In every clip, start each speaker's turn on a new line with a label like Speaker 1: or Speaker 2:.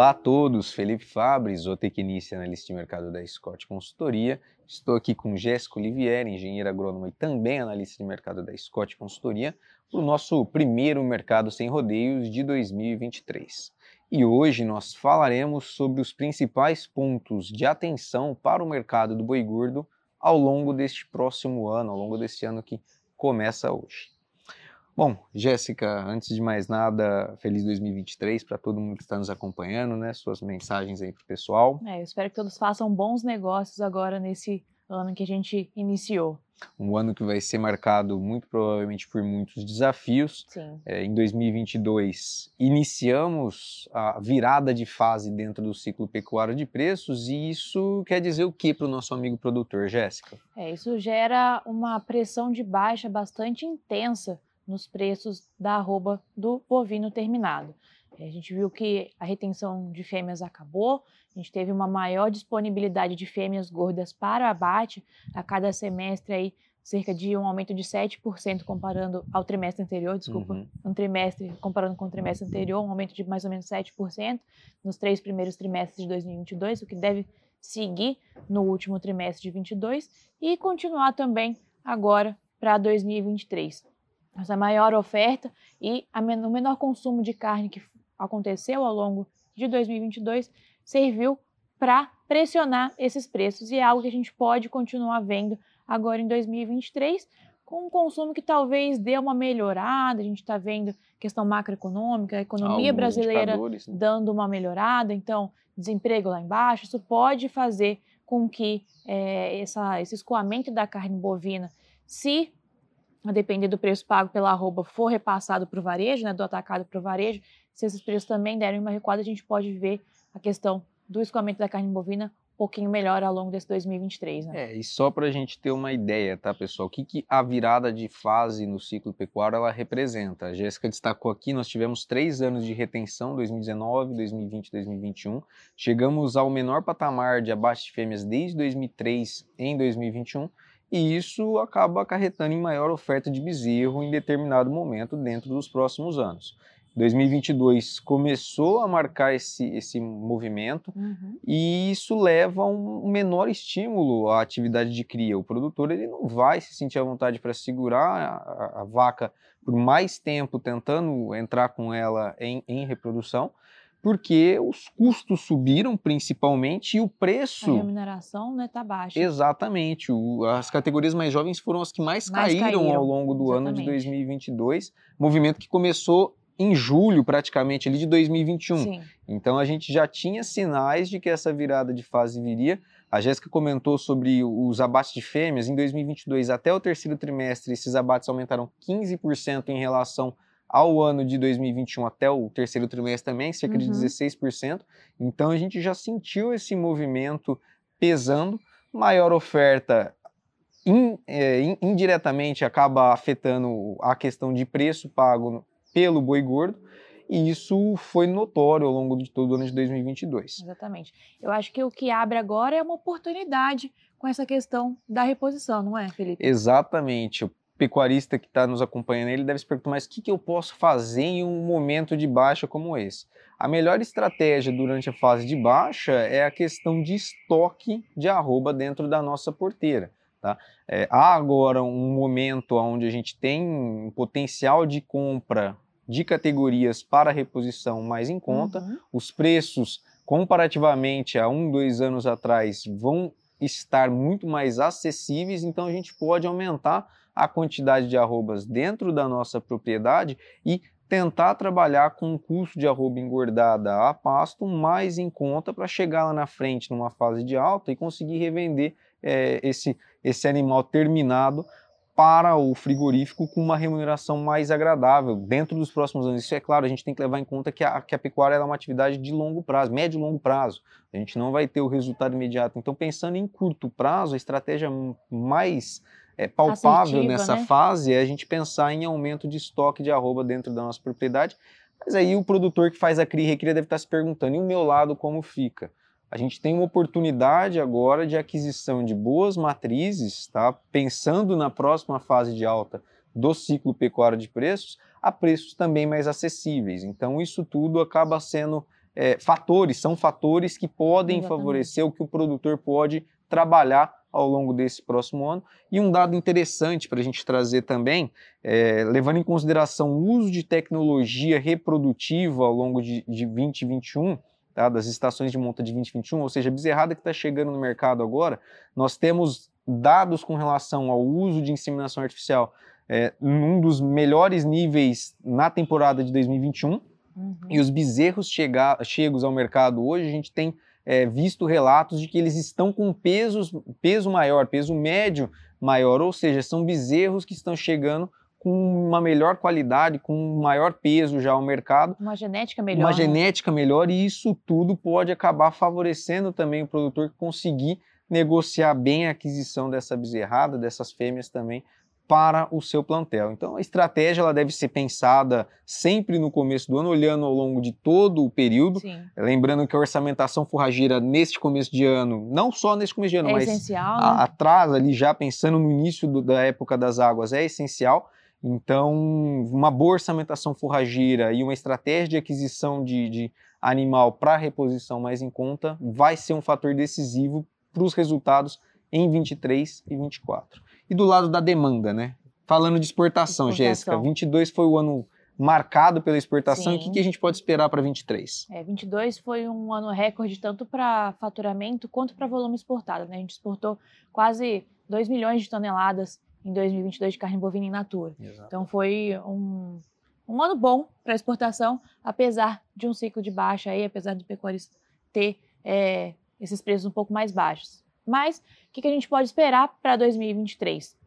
Speaker 1: Olá a todos, Felipe Fabre, zootecnista e analista de mercado da Scott Consultoria. Estou aqui com Jéssica Olivier, engenheira agrônoma e também analista de mercado da Scott Consultoria, para o nosso primeiro Mercado Sem Rodeios de 2023. E hoje nós falaremos sobre os principais pontos de atenção para o mercado do boi gordo ao longo deste próximo ano, ao longo deste ano que começa hoje. Bom, Jéssica, antes de mais nada, feliz 2023 para todo mundo que está nos acompanhando, né? Suas mensagens aí para o pessoal.
Speaker 2: É, eu espero que todos façam bons negócios agora nesse ano que a gente iniciou.
Speaker 1: Um ano que vai ser marcado muito provavelmente por muitos desafios.
Speaker 2: Sim.
Speaker 1: É, em 2022, iniciamos a virada de fase dentro do ciclo pecuário de preços e isso quer dizer o que para o nosso amigo produtor, Jéssica?
Speaker 2: É, isso gera uma pressão de baixa bastante intensa nos preços da arroba do bovino terminado. É, a gente viu que a retenção de fêmeas acabou, a gente teve uma maior disponibilidade de fêmeas gordas para o abate a cada semestre aí cerca de um aumento de 7% comparando ao trimestre anterior, desculpa, uhum. um trimestre comparando com o trimestre anterior, um aumento de mais ou menos 7% nos três primeiros trimestres de 2022, o que deve seguir no último trimestre de 22 e continuar também agora para 2023 essa maior oferta e o menor consumo de carne que aconteceu ao longo de 2022 serviu para pressionar esses preços e é algo que a gente pode continuar vendo agora em 2023 com um consumo que talvez dê uma melhorada, a gente está vendo questão macroeconômica, a economia Alguns brasileira né? dando uma melhorada, então desemprego lá embaixo, isso pode fazer com que é, essa, esse escoamento da carne bovina se a depender do preço pago pela arroba, for repassado para o varejo, né, do atacado para o varejo, se esses preços também derem uma recuada, a gente pode ver a questão do escoamento da carne bovina um pouquinho melhor ao longo desse 2023. Né?
Speaker 1: É, e só para a gente ter uma ideia, tá, pessoal? O que, que a virada de fase no ciclo pecuário ela representa? A Jéssica destacou aqui, nós tivemos três anos de retenção, 2019, 2020 2021. Chegamos ao menor patamar de abate de fêmeas desde 2003 em 2021 e isso acaba acarretando em maior oferta de bezerro em determinado momento dentro dos próximos anos. 2022 começou a marcar esse, esse movimento uhum. e isso leva a um menor estímulo à atividade de cria. O produtor ele não vai se sentir à vontade para segurar a, a, vaca por mais tempo tentando entrar com ela em, em reprodução, porque os custos subiram principalmente e o preço.
Speaker 2: A remuneração está né, tá baixa.
Speaker 1: Exatamente. O, as categorias mais jovens foram as que mais, mais caíram, caíram, ao longo do Exatamente. ano de 2022. Movimento que começou em julho, praticamente, ali de 2021. Sim. Então a gente já tinha sinais de que essa virada de fase viria. A Jéssica comentou sobre os abates de fêmeas. Em 2022, até o terceiro trimestre, esses abates aumentaram 15% em relação ao ano de 2021 até o terceiro trimestre também, cerca uhum. de 16%. Então a gente já sentiu esse movimento pesando, maior oferta in, é, in, indiretamente acaba afetando a questão de preço pago pelo boi gordo. E isso foi notório ao longo de todo o ano de 2022.
Speaker 2: Exatamente. Eu acho que o que abre agora é uma oportunidade com essa questão da reposição, não é, Felipe?
Speaker 1: Exatamente pecuarista que está nos acompanhando, ele deve se perguntar, mas o que, que eu posso fazer em um momento de baixa como esse? A melhor estratégia durante a fase de baixa é a questão de estoque de arroba dentro da nossa porteira. Tá? É, há agora um momento onde a gente tem um potencial de compra de categorias para reposição mais em conta, uhum. os preços comparativamente a um, dois anos atrás vão estar muito mais acessíveis, então a gente pode aumentar a quantidade de arrobas dentro da nossa propriedade e tentar trabalhar com um custo de arroba engordada a pasto mais em conta para chegar lá na frente numa fase de alta e conseguir revender é, esse, esse animal terminado para o frigorífico com uma remuneração mais agradável dentro dos próximos anos. Isso é claro, a gente tem que levar em conta que a, que a pecuária é uma atividade de longo prazo, médio e longo prazo. A gente não vai ter o resultado imediato. Então, pensando em curto prazo, a estratégia mais é, palpável nessa né? fase é a gente pensar em aumento de estoque de arroba dentro da nossa propriedade. Mas aí o produtor que faz a cria e recria deve estar se perguntando, e o meu lado como fica? A gente tem uma oportunidade agora de aquisição de boas matrizes, tá? pensando na próxima fase de alta do ciclo pecuário de preços, a preços também mais acessíveis. Então isso tudo acaba sendo é, fatores, são fatores que podem Exatamente. favorecer o que o produtor pode trabalhar ao longo desse próximo ano. E um dado interessante para a gente trazer também, é, levando em consideração o uso de tecnologia reprodutiva ao longo de, de 2021, tá, das estações de monta de 2021, ou seja, a bezerrada que está chegando no mercado agora, nós temos dados com relação ao uso de inseminação artificial é, num dos melhores níveis na temporada de 2021. Uhum. E os bezerros chega, chegos ao mercado hoje, a gente tem é, visto relatos de que eles estão com pesos, peso maior, peso médio maior, ou seja, são bezerros que estão chegando com uma melhor qualidade, com um maior peso já ao mercado.
Speaker 2: Uma genética melhor.
Speaker 1: Uma né? genética melhor, e isso tudo pode acabar favorecendo também o produtor conseguir negociar bem a aquisição dessa bezerrada, dessas fêmeas também, para o seu plantel. Então a estratégia ela deve ser pensada sempre no começo do ano, olhando ao longo de todo o período. Sim. Lembrando que a orçamentação forrageira neste começo de ano, não só neste começo de ano,
Speaker 2: é
Speaker 1: mas
Speaker 2: essencial,
Speaker 1: né? atrás ali já pensando no início do, da época das águas é essencial. Então, uma boa orçamentação forrageira e uma estratégia de aquisição de, de animal para reposição mais em conta vai ser um fator decisivo para os resultados em 23 e 24. E do lado da demanda, né? Falando de exportação, exportação. Jéssica, 22 foi o ano marcado pela exportação. Sim. E o que, a gente pode esperar para 23?
Speaker 2: É, 22 foi um ano recorde tanto para faturamento quanto para volume exportado. Né? A gente exportou quase 2 milhões de toneladas em 2022 de carne bovina in natura. Exato. Então foi um, um ano bom para exportação, apesar de um ciclo de baixa aí, apesar do pecuarista ter é, esses preços um pouco mais baixos. Mas o que, que a gente pode esperar para 2023?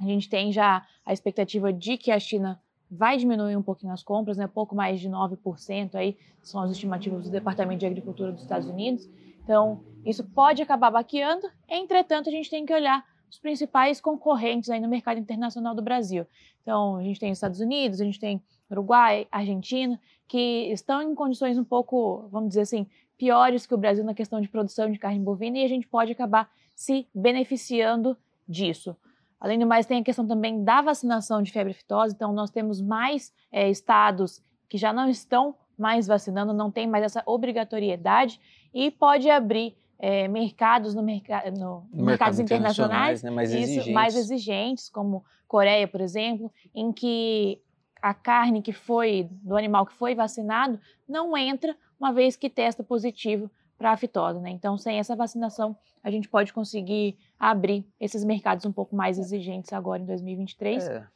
Speaker 2: A gente tem já a expectativa de que a China vai diminuir um pouquinho as compras, né? pouco mais de 9%, aí são as estimativas do Departamento de Agricultura dos Estados Unidos. Então, isso pode acabar baqueando, entretanto, a gente tem que olhar os principais concorrentes aí no mercado internacional do Brasil. Então, a gente tem os Estados Unidos, a gente tem Uruguai, Argentina, que estão em condições um pouco, vamos dizer assim, piores que o Brasil na questão de produção de carne bovina e a gente pode acabar se beneficiando disso. Além do mais, tem a questão também da vacinação de febre aftosa, então nós temos mais é, estados que já não estão mais vacinando, não tem mais essa obrigatoriedade e pode abrir é, mercados no, merca no, no mercados internacionais, internacionais
Speaker 1: né, mais, isso, exigentes.
Speaker 2: mais exigentes, como Coreia, por exemplo, em que a carne que foi do animal que foi vacinado não entra uma vez que testa positivo para a fitose. Né? Então, sem essa vacinação, a gente pode conseguir abrir esses mercados um pouco mais exigentes agora em 2023. É.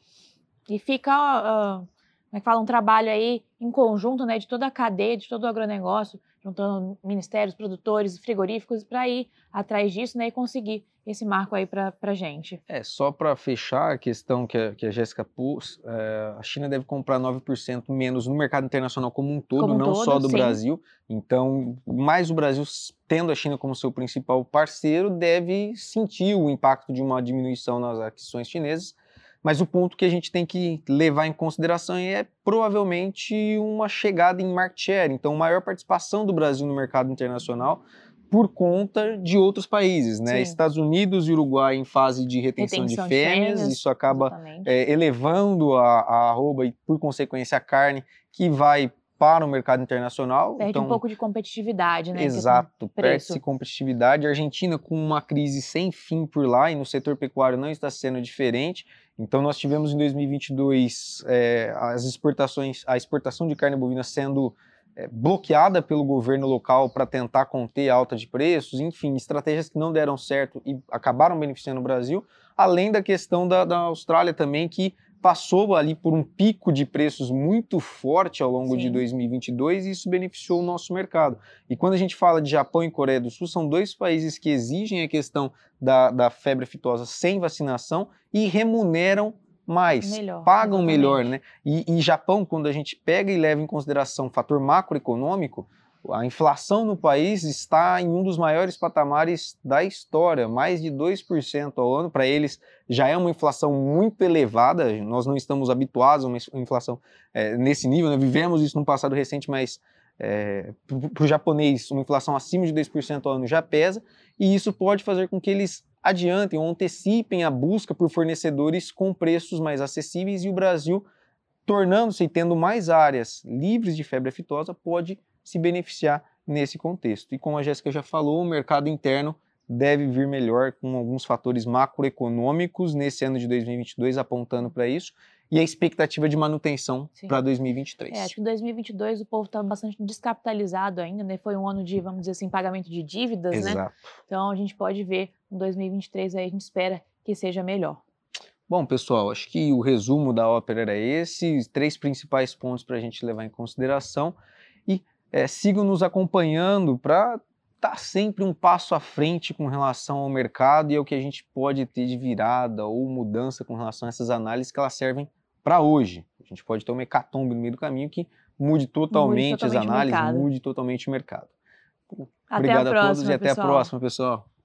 Speaker 2: E fica, uh, como é que fala, um trabalho aí em conjunto né, de toda a cadeia, de todo o agronegócio, juntando ministérios, produtores, frigoríficos, para ir atrás disso né, e conseguir esse marco aí para a gente.
Speaker 1: É, só para fechar a questão que a, que a Jéssica pôs, é, a China deve comprar 9% menos no mercado internacional como um todo, como não todo, só do sim. Brasil. Então, mais o Brasil, tendo a China como seu principal parceiro, deve sentir o impacto de uma diminuição nas aquisições chinesas. Mas o ponto que a gente tem que levar em consideração é provavelmente uma chegada em market share. Então, maior participação do Brasil no mercado internacional por conta de outros países, né? Sim. Estados Unidos e Uruguai em fase de retenção, retenção de, fêmeas, fêmeas isso acaba é, elevando a, a arroba e, por consequência, a carne que vai para o mercado internacional.
Speaker 2: Perde então, um pouco de competitividade, né?
Speaker 1: Exato, perde-se competitividade. A Argentina com uma crise sem fim por lá e no setor pecuário não está sendo diferente. Então nós tivemos em 2022 é, as exportações, a exportação de carne bovina sendo é, bloqueada pelo governo local para tentar conter a alta de preços, enfim, estratégias que não deram certo e acabaram beneficiando o Brasil, além da questão da, da Austrália também, que passou ali por um pico de preços muito forte ao longo Sim. de 2022 e isso beneficiou o nosso mercado. E quando a gente fala de Japão e Coreia do Sul, são dois países que exigem a questão da, da febre aftosa sem vacinação e remuneram mais, melhor, pagam exatamente. melhor, né? E, e Japão, quando a gente pega e leva em consideração o fator macroeconômico, a inflação no país está em um dos maiores patamares da história, mais de 2% ao ano. Para eles já é uma inflação muito elevada, nós não estamos habituados a uma inflação é, nesse nível, né? vivemos isso no passado recente, mas é, para o japonês uma inflação acima de 2% ao ano já pesa, e isso pode fazer com que eles adiantem ou antecipem a busca por fornecedores com preços mais acessíveis e o Brasil, tornando-se e tendo mais áreas livres de febre aftosa, pode se beneficiar nesse contexto. E como a Jéssica já falou, o mercado interno deve vir melhor com alguns fatores macroeconômicos nesse ano de 2022 apontando para isso e a expectativa de manutenção para 2023.
Speaker 2: É, acho que 2022 o povo estava bastante descapitalizado ainda, né? Foi um ano de, vamos dizer assim, pagamento de dívidas, né? Exato. né? Então a gente pode ver um 2023 aí a gente espera que seja melhor.
Speaker 1: Bom, pessoal, acho que o resumo da ópera era esse, três principais pontos para a gente levar em consideração e é, sigam nos acompanhando para estar tá sempre um passo à frente com relação ao mercado e ao que a gente pode ter de virada ou mudança com relação a essas análises que elas servem para hoje. A gente pode ter uma hecatombe no meio do caminho que mude totalmente, mude totalmente as análises, mude totalmente o mercado.
Speaker 2: Até Obrigado a, próxima, a todos
Speaker 1: e até
Speaker 2: pessoal.
Speaker 1: a próxima, pessoal.